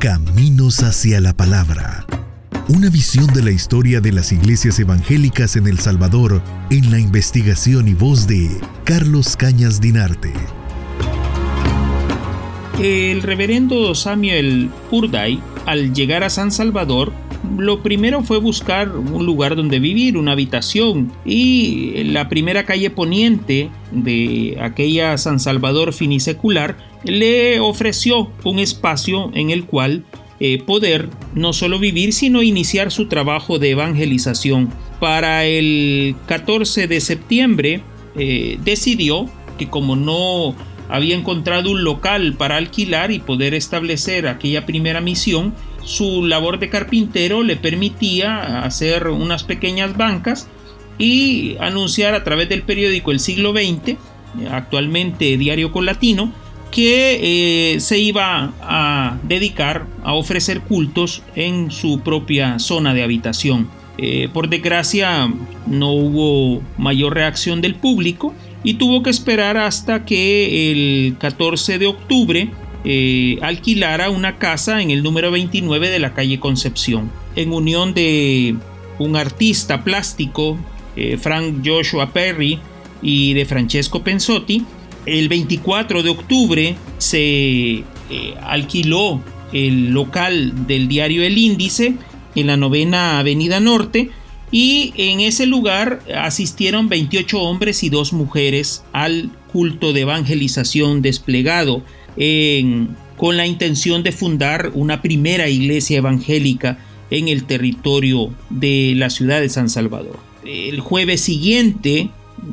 Caminos hacia la Palabra. Una visión de la historia de las iglesias evangélicas en El Salvador en la investigación y voz de Carlos Cañas Dinarte. El reverendo Samuel Purday, al llegar a San Salvador, lo primero fue buscar un lugar donde vivir, una habitación, y la primera calle poniente de aquella San Salvador finisecular le ofreció un espacio en el cual eh, poder no solo vivir, sino iniciar su trabajo de evangelización. Para el 14 de septiembre eh, decidió que como no había encontrado un local para alquilar y poder establecer aquella primera misión, su labor de carpintero le permitía hacer unas pequeñas bancas y anunciar a través del periódico El Siglo XX, actualmente Diario Colatino, que eh, se iba a dedicar a ofrecer cultos en su propia zona de habitación. Eh, por desgracia no hubo mayor reacción del público y tuvo que esperar hasta que el 14 de octubre eh, alquilara una casa en el número 29 de la calle Concepción, en unión de un artista plástico, Frank Joshua Perry, y de Francesco Pensotti, el 24 de octubre se eh, alquiló el local del diario El Índice en la novena Avenida Norte y en ese lugar asistieron 28 hombres y dos mujeres al culto de evangelización desplegado con la intención de fundar una primera iglesia evangélica en el territorio de la ciudad de San Salvador. El jueves siguiente,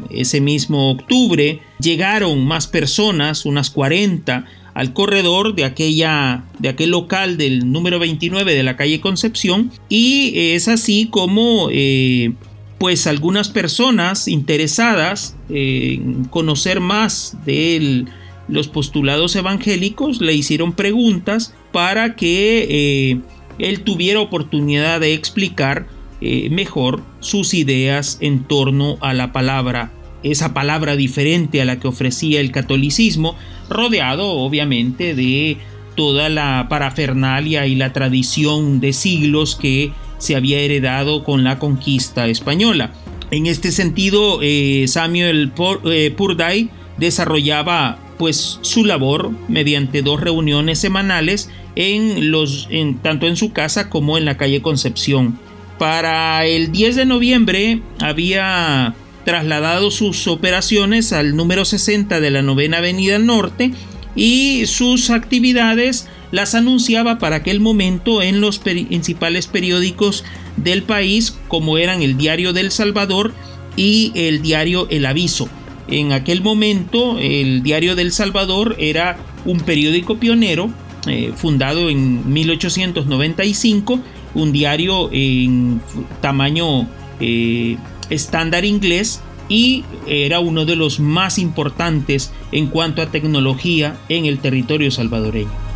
ese mismo octubre llegaron más personas, unas 40, al corredor de, aquella, de aquel local del número 29 de la calle Concepción y es así como eh, pues algunas personas interesadas en conocer más de los postulados evangélicos le hicieron preguntas para que eh, él tuviera oportunidad de explicar eh, mejor sus ideas en torno a la palabra, esa palabra diferente a la que ofrecía el catolicismo, rodeado obviamente de toda la parafernalia y la tradición de siglos que se había heredado con la conquista española. En este sentido, eh, Samuel eh, Purday desarrollaba pues su labor mediante dos reuniones semanales en los, tanto en su casa como en la calle Concepción. Para el 10 de noviembre había trasladado sus operaciones al número 60 de la novena avenida norte y sus actividades las anunciaba para aquel momento en los principales periódicos del país como eran el diario del Salvador y el diario El Aviso. En aquel momento el diario del Salvador era un periódico pionero eh, fundado en 1895 un diario en tamaño eh, estándar inglés y era uno de los más importantes en cuanto a tecnología en el territorio salvadoreño.